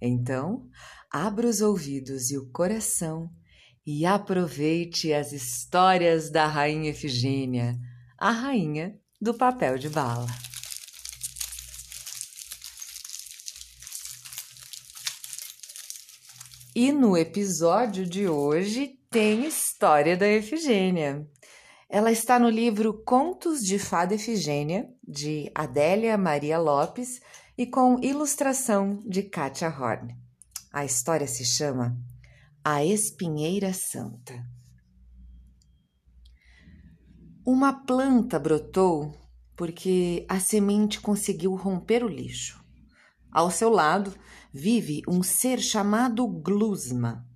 Então, abra os ouvidos e o coração e aproveite as histórias da Rainha Efigênia, a rainha do papel de bala. E no episódio de hoje tem história da Efigênia. Ela está no livro Contos de Fada Efigênia, de Adélia Maria Lopes, e com ilustração de Katia Horn. A história se chama A Espinheira Santa. Uma planta brotou porque a semente conseguiu romper o lixo. Ao seu lado vive um ser chamado Glusma.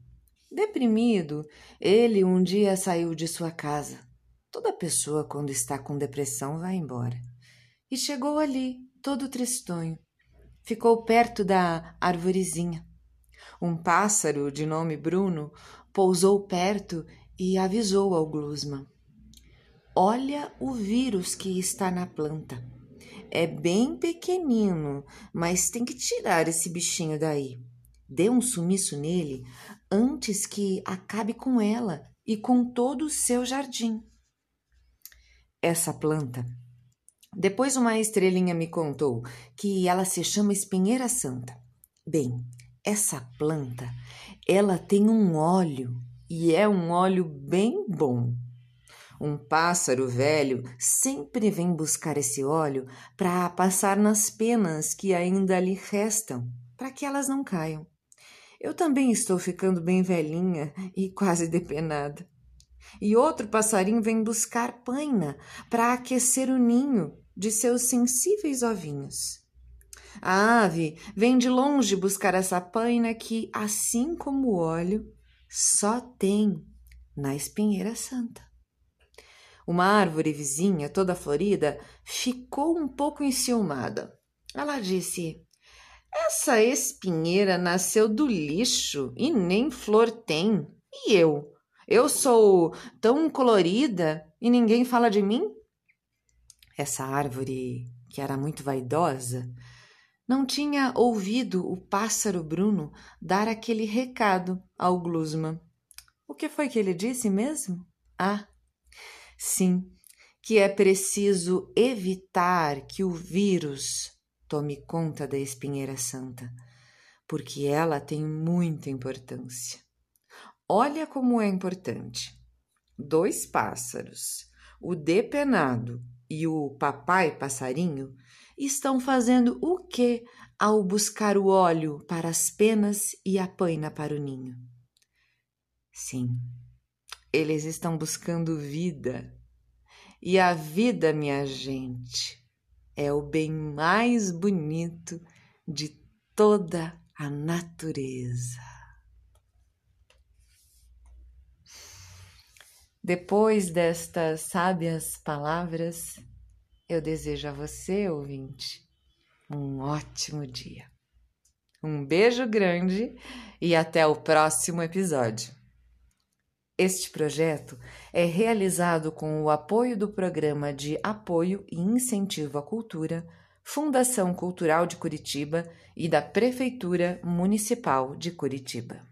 Deprimido, ele um dia saiu de sua casa. Toda pessoa, quando está com depressão, vai embora. E chegou ali, todo tristonho, ficou perto da arvorezinha. Um pássaro de nome Bruno pousou perto e avisou ao Glusman: Olha o vírus que está na planta. É bem pequenino, mas tem que tirar esse bichinho daí. Dê um sumiço nele antes que acabe com ela e com todo o seu jardim. Essa planta depois uma estrelinha me contou que ela se chama espinheira santa. Bem, essa planta, ela tem um óleo e é um óleo bem bom. Um pássaro velho sempre vem buscar esse óleo para passar nas penas que ainda lhe restam, para que elas não caiam. Eu também estou ficando bem velhinha e quase depenada. E outro passarinho vem buscar paina para aquecer o ninho de seus sensíveis ovinhos. A ave vem de longe buscar essa paina que, assim como o óleo, só tem na espinheira santa. Uma árvore vizinha, toda florida, ficou um pouco enciumada. Ela disse: Essa espinheira nasceu do lixo e nem flor tem. E eu? Eu sou tão colorida e ninguém fala de mim? Essa árvore, que era muito vaidosa, não tinha ouvido o pássaro Bruno dar aquele recado ao Glusman. O que foi que ele disse mesmo? Ah, sim, que é preciso evitar que o vírus tome conta da espinheira santa, porque ela tem muita importância. Olha como é importante. Dois pássaros, o depenado e o papai passarinho estão fazendo o que ao buscar o óleo para as penas e a paina para o ninho? Sim, eles estão buscando vida. E a vida, minha gente, é o bem mais bonito de toda a natureza. Depois destas sábias palavras, eu desejo a você, ouvinte, um ótimo dia. Um beijo grande e até o próximo episódio. Este projeto é realizado com o apoio do Programa de Apoio e Incentivo à Cultura, Fundação Cultural de Curitiba e da Prefeitura Municipal de Curitiba.